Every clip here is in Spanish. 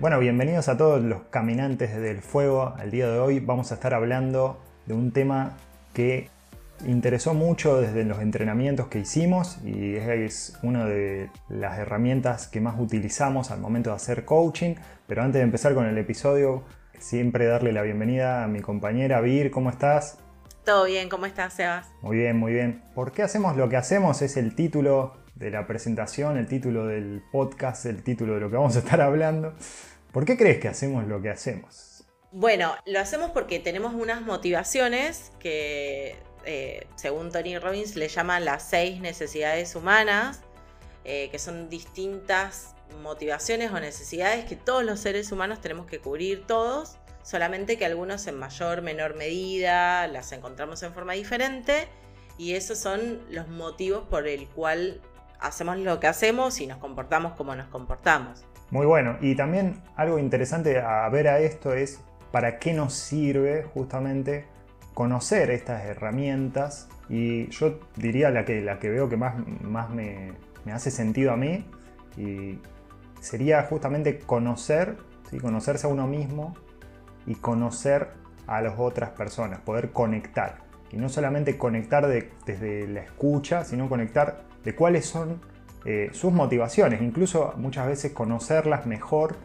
Bueno, bienvenidos a todos los caminantes del fuego. Al día de hoy vamos a estar hablando de un tema que interesó mucho desde los entrenamientos que hicimos y es una de las herramientas que más utilizamos al momento de hacer coaching. Pero antes de empezar con el episodio, siempre darle la bienvenida a mi compañera Vir, ¿cómo estás? Todo bien, ¿cómo estás, Sebas? Muy bien, muy bien. ¿Por qué hacemos lo que hacemos? Es el título de la presentación, el título del podcast, el título de lo que vamos a estar hablando. ¿Por qué crees que hacemos lo que hacemos? Bueno, lo hacemos porque tenemos unas motivaciones que, eh, según Tony Robbins, le llaman las seis necesidades humanas, eh, que son distintas motivaciones o necesidades que todos los seres humanos tenemos que cubrir todos, solamente que algunos en mayor, menor medida las encontramos en forma diferente y esos son los motivos por el cual hacemos lo que hacemos y nos comportamos como nos comportamos. Muy bueno. Y también algo interesante a ver a esto es para qué nos sirve justamente conocer estas herramientas. Y yo diría la que, la que veo que más, más me, hace sentido a mí sería justamente conocer, ¿sí? conocerse a uno mismo y conocer a las otras personas, poder conectar. Y no solamente conectar desde la escucha, sino conectar de cuáles son eh, sus motivaciones, incluso muchas veces conocerlas mejor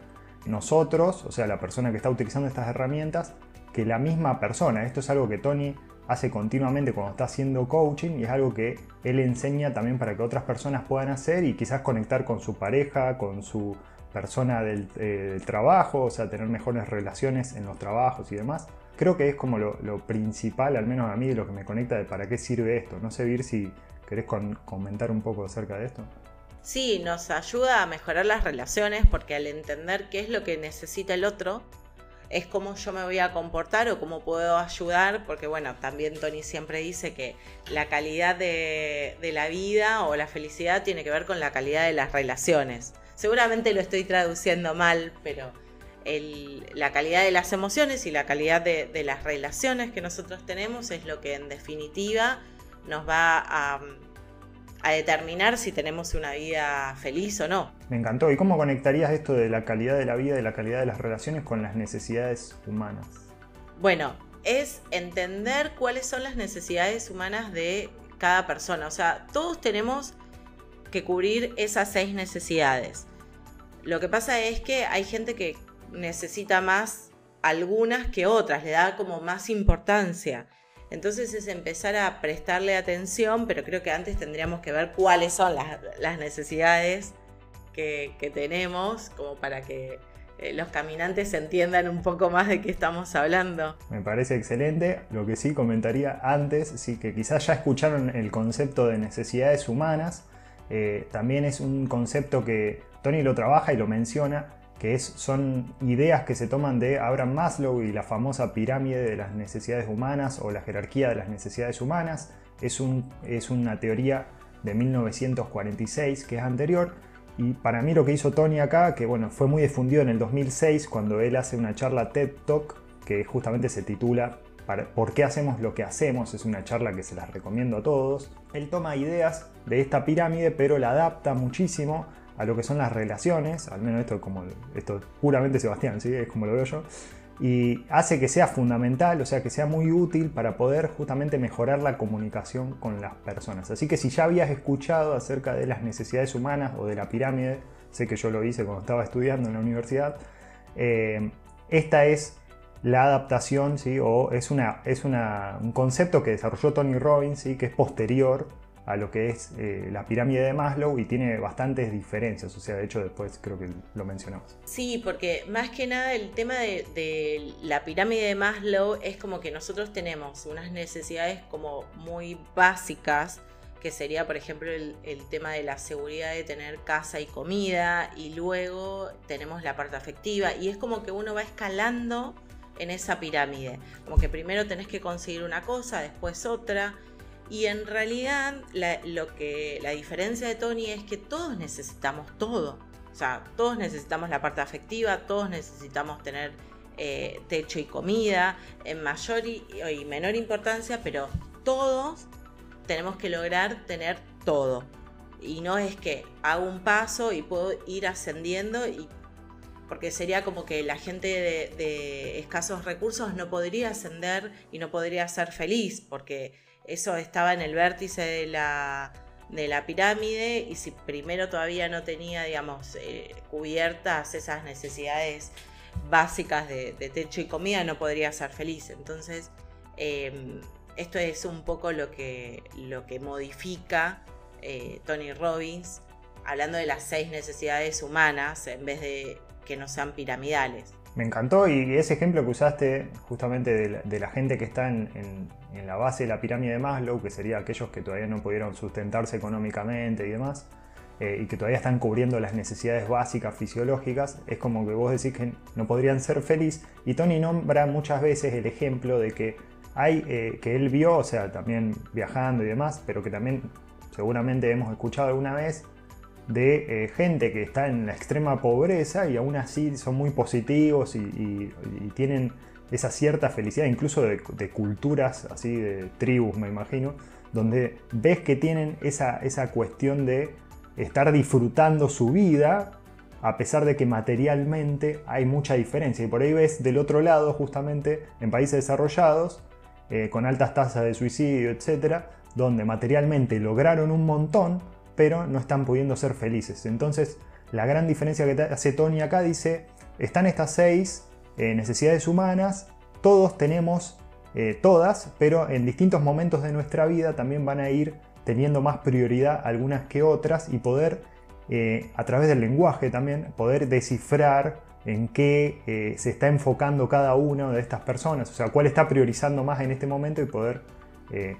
nosotros, o sea, la persona que está utilizando estas herramientas, que la misma persona. Esto es algo que Tony hace continuamente cuando está haciendo coaching y es algo que él enseña también para que otras personas puedan hacer y quizás conectar con su pareja, con su persona del, eh, trabajo, o sea, tener mejores relaciones en los trabajos y demás. Creo que es como lo, principal, al menos a mí, de lo que me conecta de para qué sirve esto. No sé, Vir, si querés comentar un poco acerca de esto. Sí, nos ayuda a mejorar las relaciones porque al entender qué es lo que necesita el otro, es cómo yo me voy a comportar o cómo puedo ayudar, porque bueno, también Tony siempre dice que la calidad de, la vida o la felicidad tiene que ver con la calidad de las relaciones. Seguramente lo estoy traduciendo mal, pero la calidad de las emociones y la calidad de las relaciones que nosotros tenemos es lo que en definitiva nos va a a determinar si tenemos una vida feliz o no. Me encantó. ¿Y cómo conectarías esto de la calidad de la vida y la calidad de las relaciones con las necesidades humanas? Bueno, es entender cuáles son las necesidades humanas de cada persona. O sea, todos tenemos que cubrir esas seis necesidades. Lo que pasa es que hay gente que necesita más algunas que otras, le da como más importancia. Entonces es empezar a prestarle atención, pero creo que antes tendríamos que ver cuáles son las, necesidades que, tenemos, como para que eh, los caminantes entiendan un poco más de qué estamos hablando. Me parece excelente. Lo que sí comentaría antes, sí que quizás ya escucharon el concepto de necesidades humanas. Eh, también es un concepto que Tony lo trabaja y lo menciona, que son ideas que se toman de Abraham Maslow y la famosa pirámide de las necesidades humanas o la jerarquía de las necesidades humanas. Es, es una teoría de 1946 que es anterior. Y para mí lo que hizo Tony acá, que bueno, fue muy difundido en el 2006 cuando él hace una charla TED Talk que justamente se titula ¿Por qué hacemos lo que hacemos? Es una charla que se las recomiendo a todos. Él toma ideas de esta pirámide pero la adapta muchísimo a lo que son las relaciones, al menos esto como esto puramente Sebastián, ¿sí? es como lo veo yo, y hace que sea fundamental, o sea, que sea muy útil para poder justamente mejorar la comunicación con las personas. Así que si ya habías escuchado acerca de las necesidades humanas o de la pirámide, sé que yo lo hice cuando estaba estudiando en la universidad, eh, esta es la adaptación, ¿sí? o es, una, es un concepto que desarrolló Tony Robbins, ¿sí? que es posterior a lo que es eh, la pirámide de Maslow y tiene bastantes diferencias, o sea, de hecho después creo que lo mencionamos. Sí, porque más que nada el tema de, la pirámide de Maslow es como que nosotros tenemos unas necesidades como muy básicas, que sería por ejemplo el, el tema de la seguridad de tener casa y comida, y luego tenemos la parte afectiva, y es como que uno va escalando en esa pirámide, como que primero tenés que conseguir una cosa, después otra, y en realidad la, lo que, la diferencia de Tony es que todos necesitamos todo. O sea, todos necesitamos la parte afectiva, todos necesitamos tener eh, techo y comida en mayor y, menor importancia, pero todos tenemos que lograr tener todo. Y no es que hago un paso y puedo ir ascendiendo y porque sería como que la gente de, escasos recursos no podría ascender y no podría ser feliz, porque eso estaba en el vértice de la, de la pirámide y si primero todavía no tenía, digamos, eh, cubiertas esas necesidades básicas de, techo y comida, no podría ser feliz. Entonces, em, esto es un poco lo que, lo que modifica eh, Tony Robbins, hablando de las seis necesidades humanas en vez de que no sean piramidales. Me encantó y ese ejemplo que usaste justamente de la, gente que está en, la base de la pirámide de Maslow, que sería aquellos que todavía no pudieron sustentarse económicamente y demás, eh, y que todavía están cubriendo las necesidades básicas fisiológicas, es como que vos decís que no podrían ser felices. Y Tony nombra muchas veces el ejemplo de que hay, eh, que él vio, o sea, también viajando y demás, pero que también seguramente hemos escuchado alguna vez, de eh, gente que está en la extrema pobreza y aún así son muy positivos y, tienen esa cierta felicidad, incluso de, culturas así, de tribus me imagino, donde ves que tienen esa, esa cuestión de estar disfrutando su vida a pesar de que materialmente hay mucha diferencia. Y por ahí ves del otro lado, justamente en países desarrollados, eh, con altas tasas de suicidio, etcétera, donde materialmente lograron un montón, pero no están pudiendo ser felices. Entonces, la gran diferencia que hace Tony acá dice, están estas seis eh, necesidades humanas, todos tenemos eh, todas, pero en distintos momentos de nuestra vida también van a ir teniendo más prioridad algunas que otras y poder, eh, a través del lenguaje también, poder descifrar en qué se está enfocando cada una de estas personas, o sea, cuál está priorizando más en este momento y poder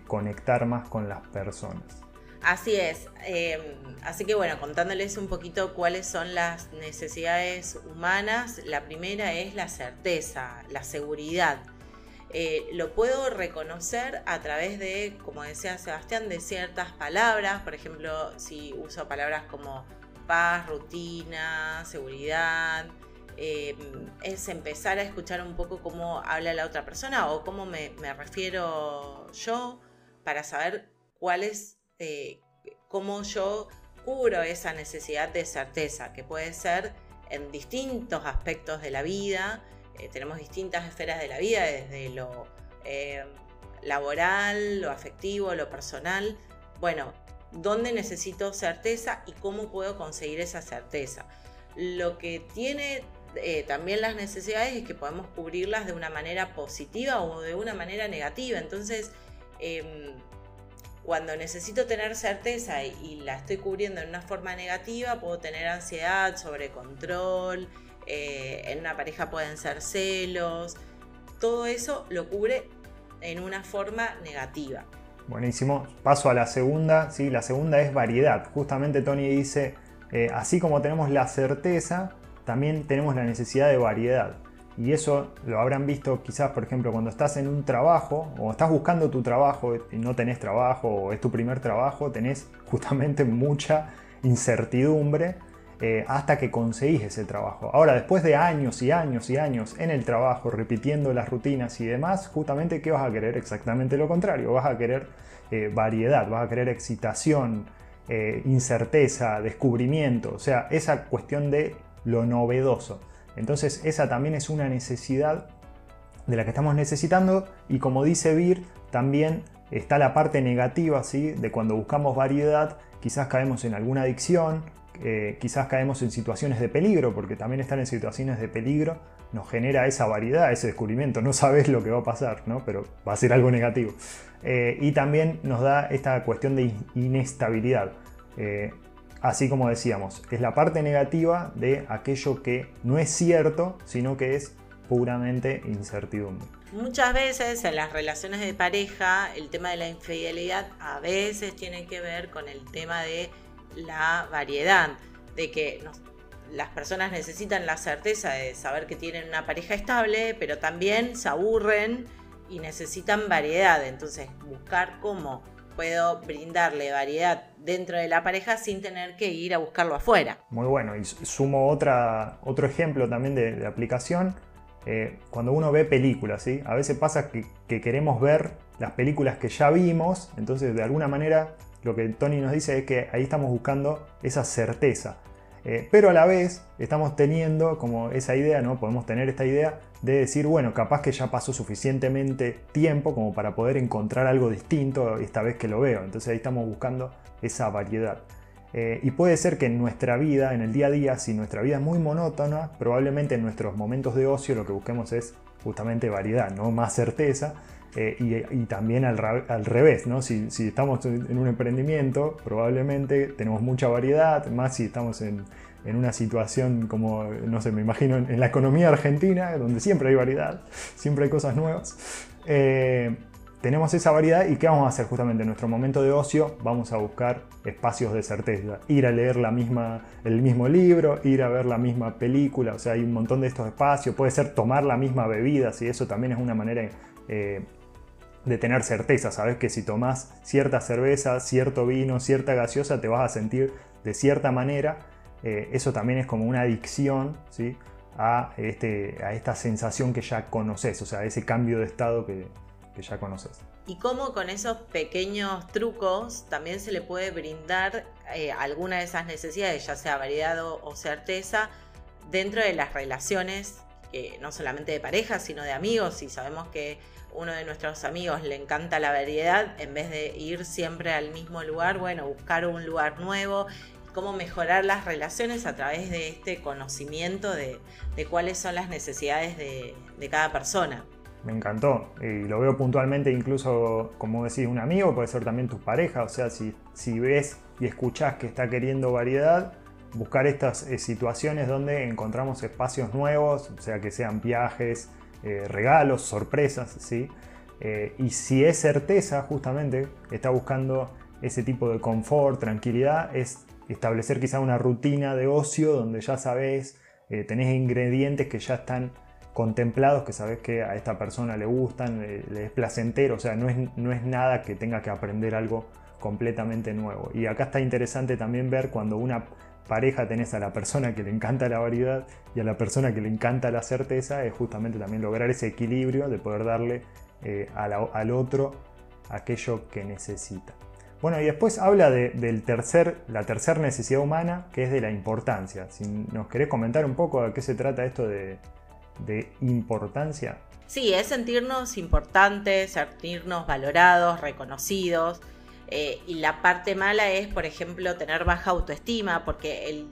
conectar más con las personas. Así es. Em, así que bueno, contándoles un poquito cuáles son las necesidades humanas, la primera es la certeza, la seguridad. Eh, lo puedo reconocer a través de, como decía Sebastián, de ciertas palabras. Por ejemplo, si uso palabras como paz, rutina, seguridad. Em, es empezar a escuchar un poco cómo habla la otra persona o cómo me, me refiero yo para saber cuál es eh, cómo yo cubro esa necesidad de certeza, que puede ser en distintos aspectos de la vida. Eh, tenemos distintas esferas de la vida, desde lo eh, laboral, lo afectivo, lo personal. Bueno, ¿dónde necesito certeza y cómo puedo conseguir esa certeza? Lo que tiene también las necesidades es que podemos cubrirlas de una manera positiva o de una manera negativa. Entonces, em, cuando necesito tener certeza y, la estoy cubriendo en una forma negativa, puedo tener ansiedad, sobrecontrol, eh, en una pareja pueden ser celos, todo eso lo cubre en una forma negativa. Buenísimo, paso a la segunda, ¿sí? la segunda es variedad. Justamente Tony dice, eh, así como tenemos la certeza, también tenemos la necesidad de variedad. Y eso lo habrán visto quizás, por ejemplo, cuando estás en un trabajo o estás buscando tu trabajo y no tenés trabajo o es tu primer trabajo, tenés justamente mucha incertidumbre eh, hasta que conseguís ese trabajo. Ahora, después de años y años y años en el trabajo, repitiendo las rutinas y demás, justamente, ¿qué vas a querer? Exactamente lo contrario, vas a querer eh, variedad, vas a querer excitación, eh, incerteza, descubrimiento, o sea, esa cuestión de lo novedoso. Entonces esa también es una necesidad de la que estamos necesitando y como dice Vir, también está la parte negativa, ¿sí? de cuando buscamos variedad, quizás caemos en alguna adicción, eh, quizás caemos en situaciones de peligro, porque también estar en situaciones de peligro nos genera esa variedad, ese descubrimiento, no sabes lo que va a pasar, ¿no? pero va a ser algo negativo. Eh, y también nos da esta cuestión de inestabilidad. Eh, Así como decíamos, es la parte negativa de aquello que no es cierto, sino que es puramente incertidumbre. Muchas veces en las relaciones de pareja el tema de la infidelidad a veces tiene que ver con el tema de la variedad, de que las personas necesitan la certeza de saber que tienen una pareja estable, pero también se aburren y necesitan variedad. Entonces buscar cómo puedo brindarle variedad dentro de la pareja sin tener que ir a buscarlo afuera. Muy bueno, y sumo otra, otro ejemplo también de, aplicación. Eh, cuando uno ve películas, ¿sí? a veces pasa que, queremos ver las películas que ya vimos, entonces de alguna manera lo que Tony nos dice es que ahí estamos buscando esa certeza. Eh, pero a la vez estamos teniendo como esa idea, ¿no? Podemos tener esta idea de decir, bueno, capaz que ya pasó suficientemente tiempo como para poder encontrar algo distinto esta vez que lo veo. Entonces ahí estamos buscando esa variedad. Eh, y puede ser que en nuestra vida, en el día a día, si nuestra vida es muy monótona, probablemente en nuestros momentos de ocio lo que busquemos es justamente variedad, no más certeza. Eh, y, también al, revés, ¿no? Si, estamos en un emprendimiento, probablemente tenemos mucha variedad, más si estamos en, una situación como, no sé, me imagino en, la economía argentina, donde siempre hay variedad, siempre hay cosas nuevas. Eh, tenemos esa variedad y ¿qué vamos a hacer justamente en nuestro momento de ocio? Vamos a buscar espacios de certeza, ir a leer la misma, el mismo libro, ir a ver la misma película, o sea, hay un montón de estos espacios, puede ser tomar la misma bebida, si eso también es una manera eh, de tener certeza, sabes que si tomas cierta cerveza, cierto vino, cierta gaseosa, te vas a sentir de cierta manera. Eh, eso también es como una adicción ¿sí? a, este, a esta sensación que ya conoces, o sea, ese cambio de estado que, ya conoces. Y cómo con esos pequeños trucos también se le puede brindar eh, alguna de esas necesidades, ya sea variedad o certeza, dentro de las relaciones, no solamente de pareja, sino de amigos, y sabemos que uno de nuestros amigos le encanta la variedad, en vez de ir siempre al mismo lugar, bueno, buscar un lugar nuevo, cómo mejorar las relaciones a través de este conocimiento de, cuáles son las necesidades de, cada persona. Me encantó y lo veo puntualmente incluso, como decís, un amigo, puede ser también tu pareja, o sea, si, si ves y escuchás que está queriendo variedad, buscar estas eh, situaciones donde encontramos espacios nuevos, o sea, que sean viajes, eh, regalos, sorpresas, ¿sí? Eh, y si es certeza, justamente, está buscando ese tipo de confort, tranquilidad, es establecer quizá una rutina de ocio donde ya sabes, eh, tenés ingredientes que ya están contemplados, que sabes que a esta persona le gustan, le, es placentero, o sea, no es, no es nada que tenga que aprender algo completamente nuevo. Y acá está interesante también ver cuando una pareja tenés a la persona que le encanta la variedad y a la persona que le encanta la certeza, es justamente también lograr ese equilibrio de poder darle eh, al otro aquello que necesita. Bueno, y después habla de del tercer, la tercera necesidad humana, que es de la importancia. Si nos querés comentar un poco a qué se trata esto de, de importancia. Sí, es sentirnos importantes, sentirnos valorados, reconocidos. Eh, y la parte mala es, por ejemplo, tener baja autoestima, porque el,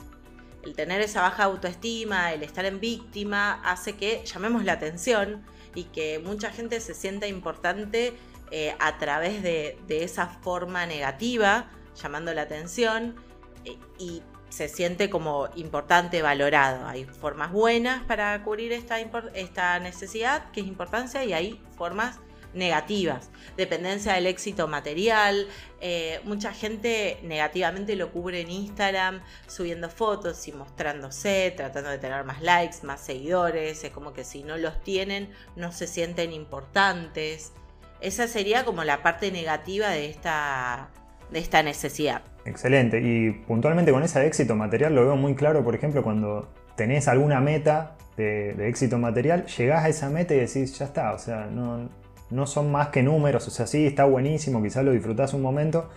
tener esa baja autoestima, el estar en víctima, hace que llamemos la atención y que mucha gente se sienta importante eh, a través de, esa forma negativa, llamando la atención, eh, y se siente como importante, valorado. Hay formas buenas para cubrir esta, esta necesidad, que es importancia, y hay formas negativas, dependencia del éxito material, eh, mucha gente negativamente lo cubre en Instagram, subiendo fotos y mostrándose, tratando de tener más likes, más seguidores, es como que si no los tienen no se sienten importantes. Esa sería como la parte negativa de esta, de esta necesidad. Excelente, y puntualmente con ese éxito material lo veo muy claro, por ejemplo, cuando tenés alguna meta de, de, éxito material, llegás a esa meta y decís, ya está, o sea, no, no son más que números, o sea, sí, está buenísimo, quizás lo disfrutás un momento,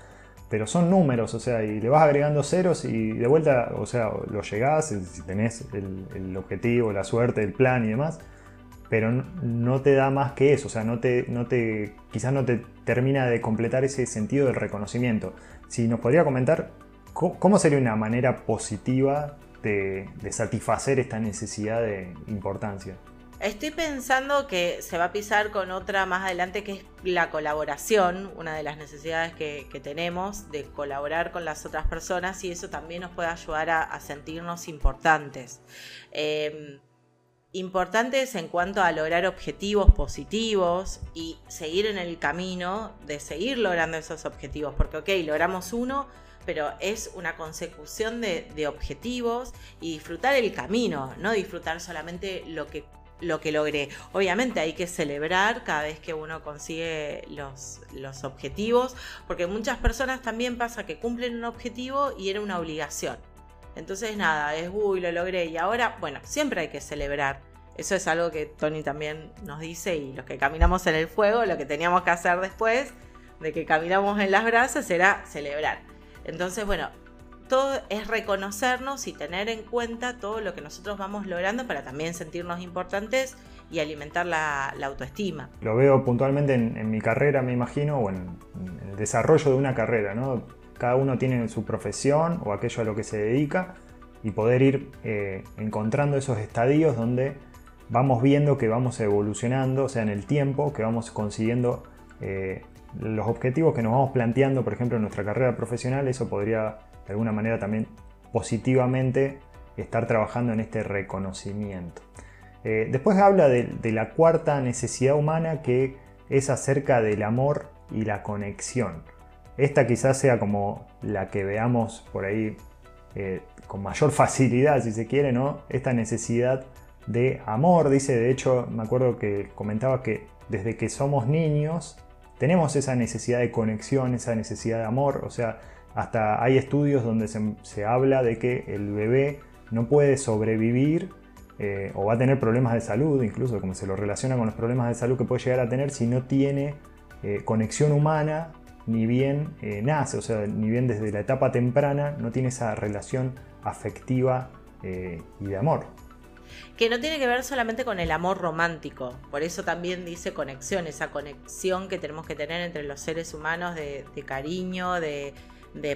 pero son números, o sea, y le vas agregando ceros y de vuelta, o sea, lo llegás, si tenés el, objetivo, la suerte, el plan y demás, pero no te da más que eso, o sea, no te, no te, quizás no te termina de completar ese sentido del reconocimiento. Si nos podría comentar cómo sería una manera positiva de satisfacer esta necesidad de importancia. Estoy pensando que se va a pisar con otra más adelante que es la colaboración, una de las necesidades que, tenemos de colaborar con las otras personas y eso también nos puede ayudar a, sentirnos importantes. Em, importantes en cuanto a lograr objetivos positivos y seguir en el camino de seguir logrando esos objetivos, porque ok, logramos uno, pero es una consecución de, de, objetivos y disfrutar el camino, no disfrutar solamente lo que lo que logré. Obviamente hay que celebrar cada vez que uno consigue los, los objetivos, porque muchas personas también pasa que cumplen un objetivo y era una obligación. Entonces nada, es, uy, lo logré y ahora, bueno, siempre hay que celebrar. Eso es algo que Tony también nos dice y los que caminamos en el fuego, lo que teníamos que hacer después de que caminamos en las brasas era celebrar. Entonces, bueno, todo es reconocernos y tener en cuenta todo lo que nosotros vamos logrando para también sentirnos importantes y alimentar la, autoestima. Lo veo puntualmente en, mi carrera, me imagino, o en, el desarrollo de una carrera, ¿no? Cada uno tiene su profesión o aquello a lo que se dedica y poder ir eh, encontrando esos estadios donde vamos viendo que vamos evolucionando, o sea, en el tiempo, que vamos consiguiendo eh, los objetivos que nos vamos planteando, por ejemplo, en nuestra carrera profesional, eso podría de alguna manera también positivamente estar trabajando en este reconocimiento. Eh, después habla de, la cuarta necesidad humana que es acerca del amor y la conexión. Esta quizás sea como la que veamos por ahí eh, con mayor facilidad, si se quiere, ¿no? Esta necesidad de amor, dice, de hecho, me acuerdo que comentaba que desde que somos niños tenemos esa necesidad de conexión, esa necesidad de amor, o sea, hasta hay estudios donde se, habla de que el bebé no puede sobrevivir eh, o va a tener problemas de salud, incluso como se lo relaciona con los problemas de salud que puede llegar a tener si no tiene eh, conexión humana, ni bien eh, nace, o sea, ni bien desde la etapa temprana no tiene esa relación afectiva y de amor. Que no tiene que ver solamente con el amor romántico, por eso también dice conexión, esa conexión que tenemos que tener entre los seres humanos de, cariño, de,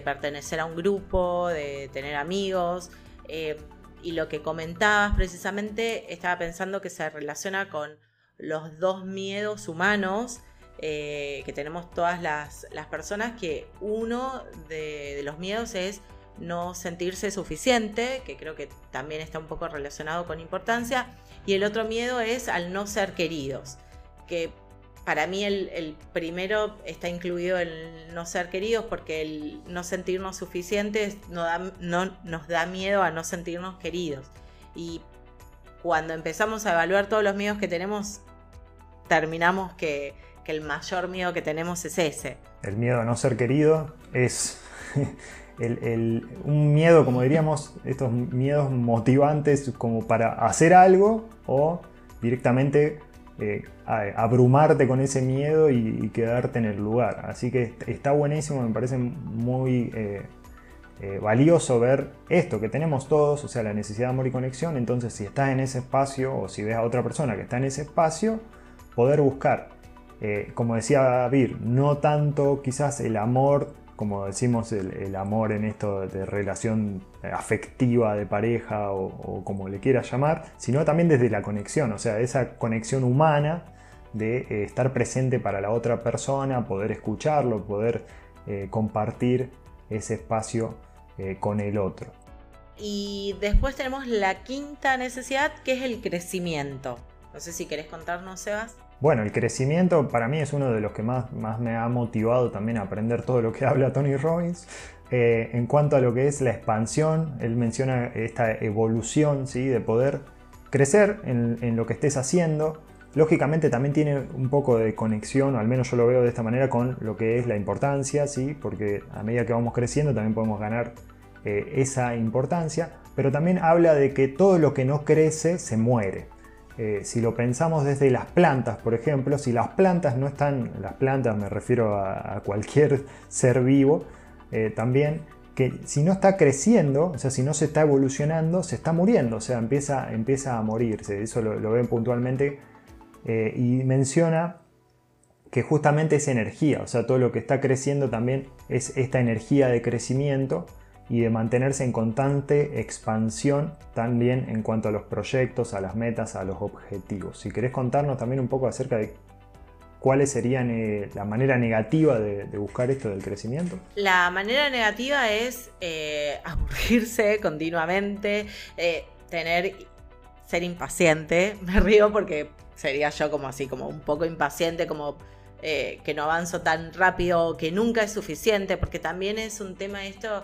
pertenecer a un grupo, de tener amigos. Eh, y lo que comentabas precisamente, estaba pensando que se relaciona con los dos miedos humanos eh, que tenemos todas las, personas, que uno de los miedos es no sentirse suficiente, que creo que también está un poco relacionado con importancia, y el otro miedo es al no ser queridos, que para mí el, primero está incluido el no ser queridos porque el no sentirnos suficientes no, no nos da miedo a no sentirnos queridos. Y cuando empezamos a evaluar todos los miedos que tenemos, terminamos que el mayor miedo que tenemos es ese. El miedo a no ser querido es un miedo, como diríamos, estos miedos motivantes como para hacer algo o directamente eh, abrumarte con ese miedo y, quedarte en el lugar. Así que está buenísimo, me parece muy eh, eh, valioso ver esto que tenemos todos, o sea, la necesidad de amor y conexión. Entonces, si estás en ese espacio o si ves a otra persona que está en ese espacio, poder buscar. como decía Vir, no tanto quizás el amor como decimos, el, amor en esto de relación afectiva de pareja o, como le quieras llamar, sino también desde la conexión, o sea, esa conexión humana de eh, estar presente para la otra persona, poder escucharlo, poder eh, compartir ese espacio eh, con el otro. Y después tenemos la quinta necesidad, que es el crecimiento. No sé si querés contarnos, Sebas. Bueno, el crecimiento para mí es uno de los que más, más me ha motivado también a aprender todo lo que habla Tony Robbins. Eh, en cuanto a lo que es la expansión, él menciona esta evolución ¿sí? de poder crecer en, lo que estés haciendo. Lógicamente también tiene un poco de conexión, o al menos yo lo veo de esta manera, con lo que es la importancia, ¿sí? porque a medida que vamos creciendo también podemos ganar eh, esa importancia, pero también habla de que todo lo que no crece se muere. Eh, si lo pensamos desde las plantas, por ejemplo, si las plantas no están, las plantas me refiero a, cualquier ser vivo, eh, también que si no está creciendo, o sea, si no se está evolucionando, se está muriendo, o sea, empieza, empieza a morirse. Eso lo, ven puntualmente eh, y menciona que justamente es energía, o sea, todo lo que está creciendo también es esta energía de crecimiento y de mantenerse en constante expansión también en cuanto a los proyectos, a las metas, a los objetivos. Si querés contarnos también un poco acerca de cuáles serían eh, la manera negativa de, buscar esto del crecimiento. La manera negativa es eh, aburrirse continuamente, eh, tener, ser impaciente. Me río porque sería yo como así, como un poco impaciente, como que no avanzo tan rápido, que nunca es suficiente, porque también es un tema esto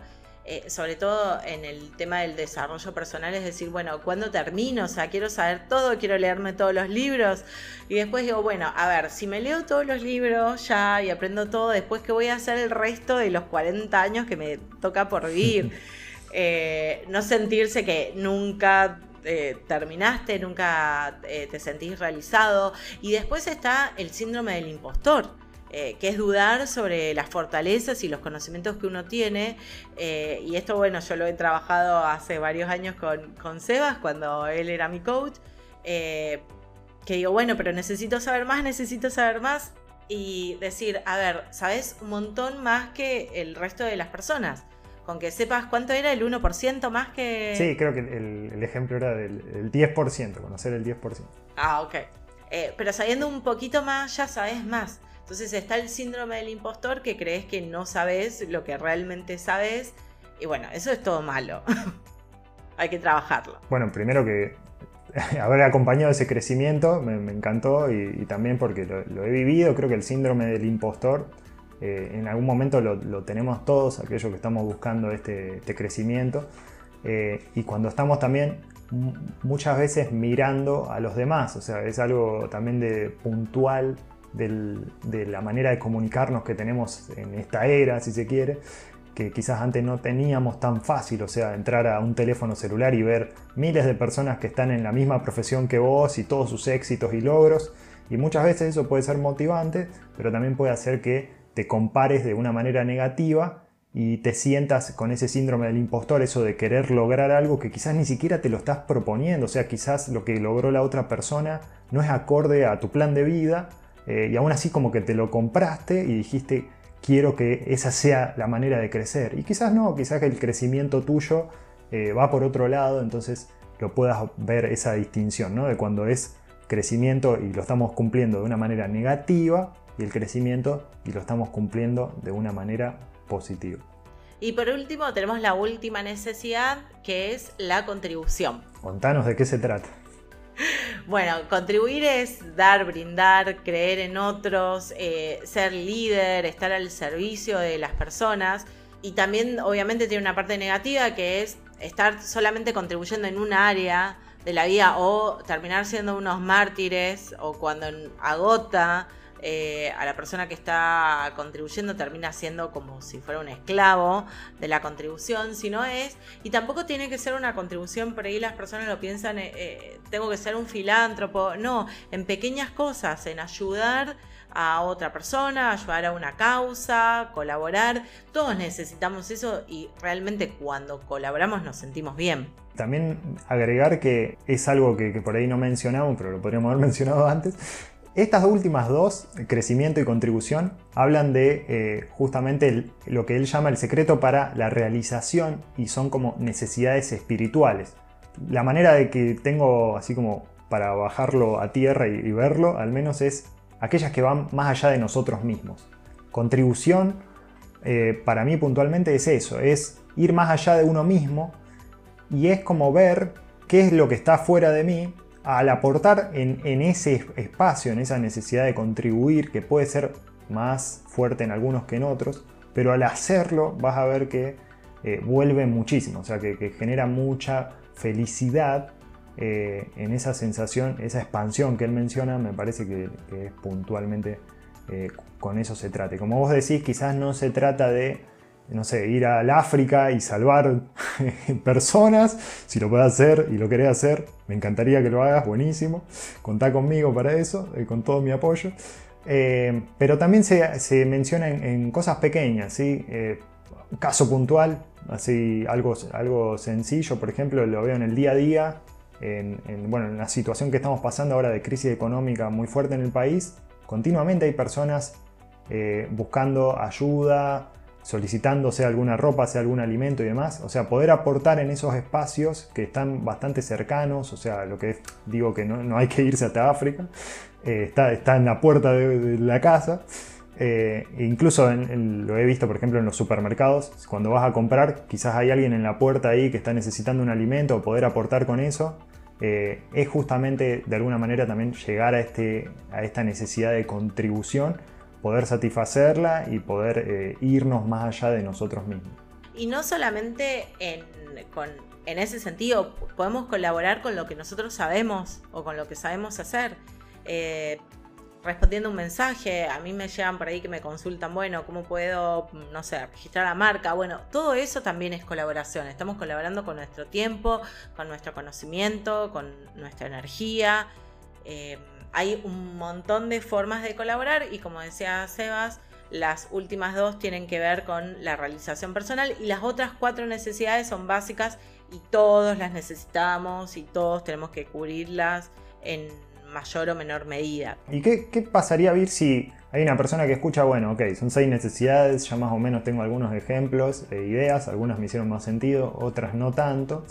eh, sobre todo en el tema del desarrollo personal, es decir, bueno, ¿cuándo termino? O sea, quiero saber todo, quiero leerme todos los libros. Y después digo, bueno, a ver, si me leo todos los libros ya y aprendo todo, después, ¿qué voy a hacer el resto de los 40 años que me toca por vivir? Eh, no sentirse que nunca eh, terminaste, nunca te sentís realizado. Y después está el síndrome del impostor eh, que es dudar sobre las fortalezas y los conocimientos que uno tiene. Eh, y esto, bueno, yo lo he trabajado hace varios años con, con Sebas, cuando él era mi coach, eh, que digo, bueno, pero necesito saber más, necesito saber más. Y decir, a ver, sabes un montón más que el resto de las personas. Con que sepas cuánto era el 1% más que... Sí, creo que el, ejemplo era del 10%, conocer el 10%. Ah, ok. pero sabiendo un poquito más, ya sabes más. Entonces está el síndrome del impostor que crees que no sabes lo que realmente sabes. Y bueno, eso es todo malo. Hay que trabajarlo. Bueno, primero que haber acompañado ese crecimiento me, encantó y, también porque lo, he vivido. Creo que el síndrome del impostor eh, en algún momento lo, tenemos todos, aquellos que estamos buscando este, este crecimiento. Eh, y cuando estamos también muchas veces mirando a los demás, o sea, es algo también de puntual de la manera de comunicarnos que tenemos en esta era, si se quiere, que quizás antes no teníamos tan fácil, o sea, entrar a un teléfono celular y ver miles de personas que están en la misma profesión que vos y todos sus éxitos y logros. Y muchas veces eso puede ser motivante, pero también puede hacer que te compares de una manera negativa y te sientas con ese síndrome del impostor, eso de querer lograr algo que quizás ni siquiera te lo estás proponiendo, o sea, quizás lo que logró la otra persona no es acorde a tu plan de vida eh, y aún así como que te lo compraste y dijiste, quiero que esa sea la manera de crecer. Y quizás no, quizás que el crecimiento tuyo eh, va por otro lado, entonces lo puedas ver esa distinción, ¿no? De cuando es crecimiento y lo estamos cumpliendo de una manera negativa y el crecimiento y lo estamos cumpliendo de una manera positiva. Y por último tenemos la última necesidad que es la contribución. Contanos de qué se trata. Bueno, contribuir es dar, brindar, creer en otros, eh, ser líder, estar al servicio de las personas. Y también obviamente tiene una parte negativa que es estar solamente contribuyendo en un área de la vida o terminar siendo unos mártires o cuando agota eh, a la persona que está contribuyendo termina siendo como si fuera un esclavo de la contribución, si no es, y tampoco tiene que ser una contribución, por ahí las personas lo piensan, eh, eh, tengo que ser un filántropo, no, en pequeñas cosas, en ayudar a otra persona, ayudar a una causa, colaborar, todos necesitamos eso y realmente cuando colaboramos nos sentimos bien. También agregar que es algo que, que por ahí no mencionamos, pero lo podríamos haber mencionado antes, estas últimas dos, crecimiento y contribución, hablan de eh, justamente lo que él llama el secreto para la realización y son como necesidades espirituales. La manera de que tengo así como para bajarlo a tierra y, verlo, al menos es aquellas que van más allá de nosotros mismos. Contribución, eh, para mí puntualmente es eso, es ir más allá de uno mismo y es como ver qué es lo que está fuera de mí al aportar en, ese espacio, en esa necesidad de contribuir, que puede ser más fuerte en algunos que en otros, pero al hacerlo vas a ver que eh, vuelve muchísimo, o sea, que, genera mucha felicidad eh, en esa sensación, esa expansión que él menciona, me parece que, que puntualmente eh, con eso se trata. como vos decís, quizás no se trata de no sé, ir al África y salvar personas, si lo puedes hacer y lo querés hacer, me encantaría que lo hagas, buenísimo, contá conmigo para eso, eh, con todo mi apoyo. Eh, pero también se, menciona en, cosas pequeñas, ¿sí? Eh, caso puntual, así algo, algo sencillo, por ejemplo, lo veo en el día a día, en, bueno, en la situación que estamos pasando ahora de crisis económica muy fuerte en el país, continuamente hay personas buscando ayuda, solicitando sea alguna ropa, sea algún alimento y demás. O sea, poder aportar en esos espacios que están bastante cercanos, o sea, lo que digo que no, hay que irse hasta África, eh, está, está, en la puerta de, la casa. Eh, incluso lo he visto, por ejemplo, en los supermercados, cuando vas a comprar, quizás hay alguien en la puerta ahí que está necesitando un alimento o poder aportar con eso. Eh, es justamente de alguna manera también llegar a, este, a esta necesidad de contribución poder satisfacerla y poder eh, irnos más allá de nosotros mismos. Y no solamente en, ese sentido, podemos colaborar con lo que nosotros sabemos o con lo que sabemos hacer. Eh, respondiendo un mensaje, a mí me llegan por ahí que me consultan, bueno, ¿cómo puedo, no sé, registrar la marca? Bueno, todo eso también es colaboración. Estamos colaborando con nuestro tiempo, con nuestro conocimiento, con nuestra energía. Eh, hay un montón de formas de colaborar y como decía Sebas, las últimas dos tienen que ver con la realización personal y las otras cuatro necesidades son básicas y todos las necesitamos y todos tenemos que cubrirlas en mayor o menor medida. ¿Y qué, qué pasaría, Vir, si hay una persona que escucha, bueno, ok, son seis necesidades, ya más o menos tengo algunos ejemplos e ideas, algunas me hicieron más sentido, otras no tanto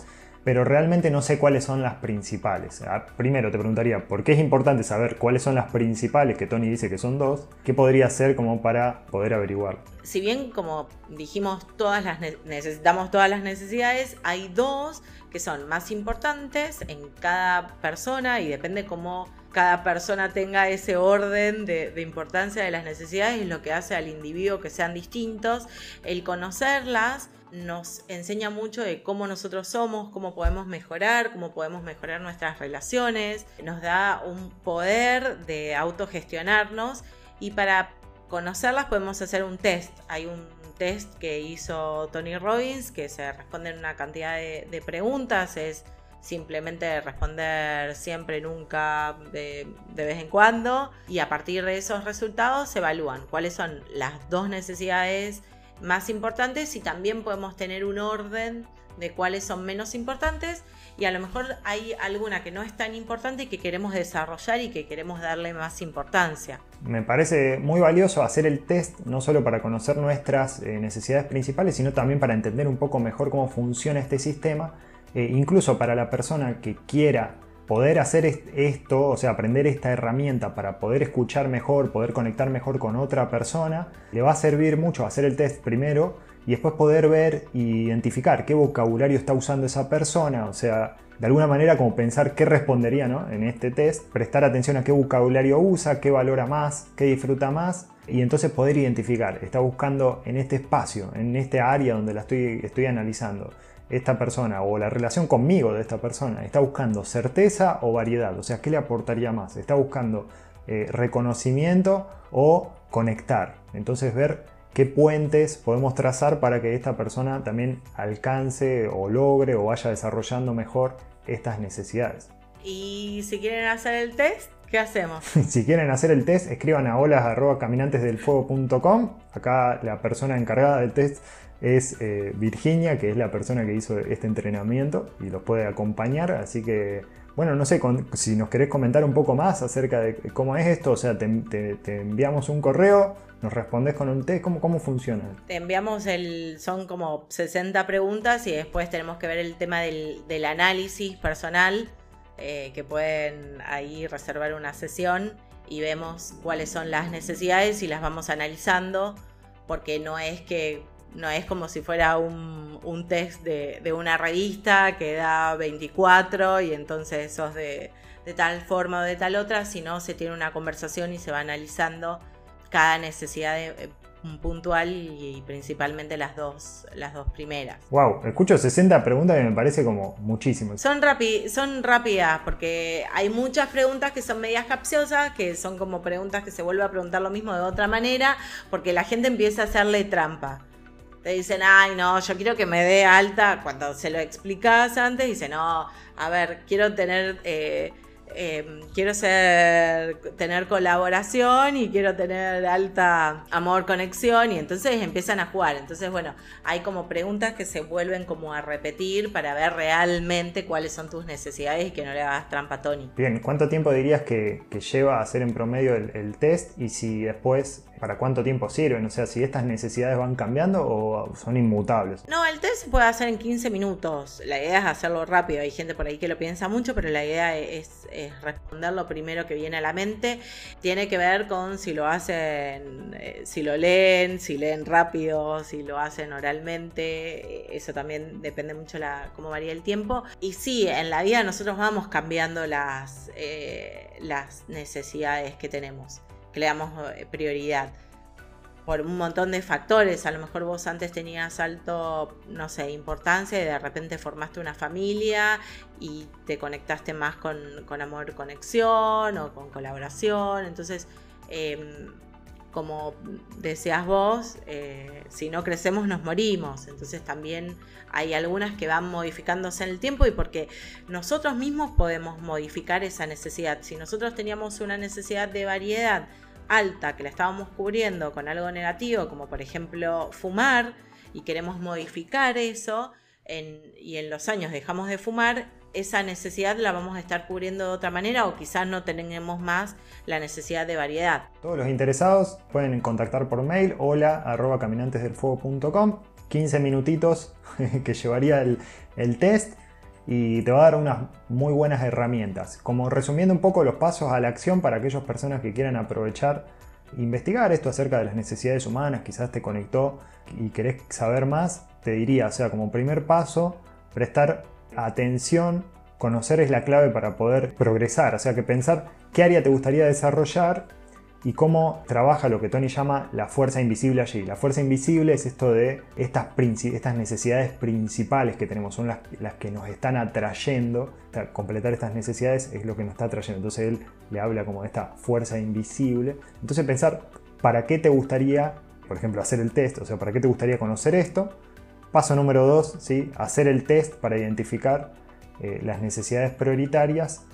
pero realmente no sé cuáles son las principales. Ah, primero te preguntaría, ¿por qué es importante saber cuáles son las principales, que Tony dice que son dos? ¿Qué podría hacer como para poder averiguar? Si bien, como dijimos, todas las necesitamos todas las necesidades, hay dos que son más importantes en cada persona y depende cómo cada persona tenga ese orden de, de, importancia de las necesidades, es lo que hace al individuo que sean distintos. El conocerlas nos enseña mucho de cómo nosotros somos, cómo podemos mejorar, cómo podemos mejorar nuestras relaciones, nos da un poder de autogestionarnos y para conocerlas podemos hacer un test. Hay un test que hizo Tony Robbins que se responde en una cantidad de, preguntas, es simplemente responder siempre, nunca, de, de, vez en cuando. Y a partir de esos resultados se evalúan cuáles son las dos necesidades más importantes y también podemos tener un orden de cuáles son menos importantes y a lo mejor hay alguna que no es tan importante y que queremos desarrollar y que queremos darle más importancia. Me parece muy valioso hacer el test no solo para conocer nuestras eh, necesidades principales, sino también para entender un poco mejor cómo funciona este sistema, eh, incluso para la persona que quiera poder hacer esto, o sea, aprender esta herramienta para poder escuchar mejor, poder conectar mejor con otra persona, le va a servir mucho hacer el test primero y después poder ver e identificar qué vocabulario está usando esa persona, o sea, de alguna manera como pensar qué respondería en este test, prestar atención a qué vocabulario usa, qué valora más, qué disfruta más y entonces poder identificar, está buscando en este espacio, en este área donde la estoy, estoy analizando esta persona o la relación conmigo de esta persona está buscando certeza o variedad, o sea, ¿qué le aportaría más? Está buscando eh, reconocimiento o conectar. Entonces ver qué puentes podemos trazar para que esta persona también alcance o logre o vaya desarrollando mejor estas necesidades. Y si quieren hacer el test, ¿qué hacemos? si quieren hacer el test, escriban a holas.caminantesdelfuego.com. Acá la persona encargada del test es eh, Virginia, que es la persona que hizo este entrenamiento y los puede acompañar. Así que, bueno, no sé si nos querés comentar un poco más acerca de cómo es esto. O sea, te, enviamos un correo, nos respondes con un test, ¿cómo, cómo funciona? Te enviamos el, son como 60 preguntas y después tenemos que ver el tema del, análisis personal, eh, que pueden ahí reservar una sesión y vemos cuáles son las necesidades y las vamos analizando, porque no es que no es como si fuera un, un test de, de, una revista que da 24 y entonces sos de, de tal forma o de tal otra, sino se tiene una conversación y se va analizando cada necesidad de, eh, puntual y, principalmente las dos, las dos primeras. Wow, escucho 60 preguntas y me parece como muchísimo. Son, rapi son rápidas porque hay muchas preguntas que son medias capciosas, que son como preguntas que se vuelve a preguntar lo mismo de otra manera, porque la gente empieza a hacerle trampa te dicen, ay, no, yo quiero que me dé alta. Cuando se lo explicas antes, dice, no, a ver, quiero tener eh, Em, quiero ser, tener colaboración y quiero tener alta amor, conexión y entonces empiezan a jugar. Entonces, bueno, hay como preguntas que se vuelven como a repetir para ver realmente cuáles son tus necesidades y que no le hagas trampa a Tony. Bien, ¿cuánto tiempo dirías que, lleva a hacer en promedio el, test y si después para cuánto tiempo sirven? O sea, si estas necesidades van cambiando o son inmutables. No, el test se puede hacer en 15 minutos. La idea es hacerlo rápido. Hay gente por ahí que lo piensa mucho, pero la idea es responder lo primero que viene a la mente. Tiene que ver con si lo hacen, eh, si lo leen, si leen rápido, si lo hacen oralmente. Eso también depende mucho la, cómo varía el tiempo. Y sí, en la vida nosotros vamos cambiando las, eh, las necesidades que tenemos, que le damos eh, prioridad por un montón de factores. A lo mejor vos antes tenías alto, no sé, importancia y de repente formaste una familia y te conectaste más con, amor, conexión o con colaboración. Entonces, em, como decías vos, eh, si no crecemos nos morimos. Entonces también hay algunas que van modificándose en el tiempo y porque nosotros mismos podemos modificar esa necesidad. Si nosotros teníamos una necesidad de variedad alta que la estábamos cubriendo con algo negativo, como por ejemplo fumar, y queremos modificar eso, y en los años dejamos de fumar, esa necesidad la vamos a estar cubriendo de otra manera o quizás no tenemos más la necesidad de variedad. Todos los interesados pueden contactar por mail hola arroba caminantesdelfuego.com 15 minutitos que llevaría el, el test y te va a dar unas muy buenas herramientas. Como resumiendo un poco los pasos a la acción para aquellas personas que quieran aprovechar, investigar esto acerca de las necesidades humanas, quizás te conectó y querés saber más, te diría, o sea, como primer paso, prestar atención, conocer es la clave para poder progresar, o sea, que pensar qué área te gustaría desarrollar y cómo trabaja lo que Tony llama la fuerza invisible allí. La fuerza invisible es esto de estas, necesidades principales que tenemos, son las, las que nos están atrayendo. Completar estas necesidades es lo que nos está atrayendo. Entonces él le habla como de esta fuerza invisible. Entonces pensar, ¿para qué te gustaría, por ejemplo, hacer el test? O sea, ¿para qué te gustaría conocer esto? Paso número dos, ¿sí? hacer el test para identificar eh, las necesidades prioritarias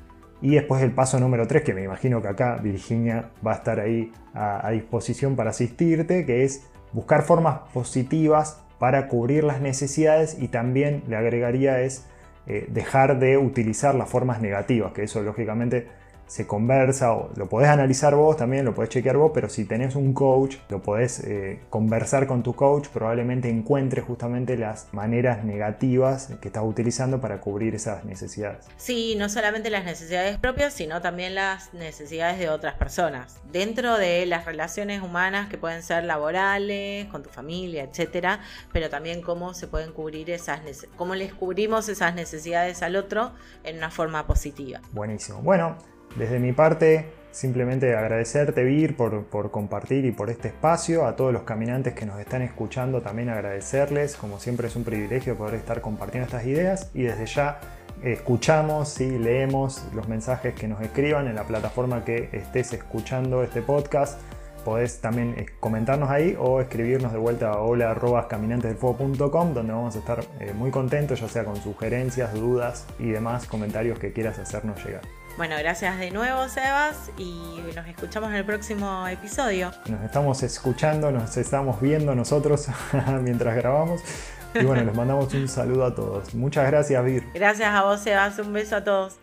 y después el paso número 3, que me imagino que acá Virginia va a estar ahí a, disposición para asistirte, que es buscar formas positivas para cubrir las necesidades y también le agregaría es eh, dejar de utilizar las formas negativas, que eso lógicamente se conversa o lo podés analizar vos también, lo podés chequear vos, pero si tenés un coach, lo podés eh, conversar con tu coach, probablemente encuentres justamente las maneras negativas que estás utilizando para cubrir esas necesidades. Sí, no solamente las necesidades propias, sino también las necesidades de otras personas. Dentro de las relaciones humanas que pueden ser laborales, con tu familia, etcétera, pero también cómo se pueden cubrir esas cómo les cubrimos esas necesidades al otro en una forma positiva. Buenísimo. Bueno, desde mi parte, simplemente agradecerte, Vir, por, por, compartir y por este espacio. A todos los caminantes que nos están escuchando, también agradecerles. Como siempre, es un privilegio poder estar compartiendo estas ideas. Y desde ya escuchamos y leemos los mensajes que nos escriban en la plataforma que estés escuchando este podcast. Podés también eh, comentarnos ahí o escribirnos de vuelta a hola.caminantesdelfuego.com donde vamos a estar eh, muy contentos, ya sea con sugerencias, dudas y demás comentarios que quieras hacernos llegar. Bueno, gracias de nuevo, Sebas, y nos escuchamos en el próximo episodio. Nos estamos escuchando, nos estamos viendo nosotros mientras grabamos. Y bueno, les mandamos un saludo a todos. Muchas gracias, Vir. Gracias a vos, Sebas. Un beso a todos.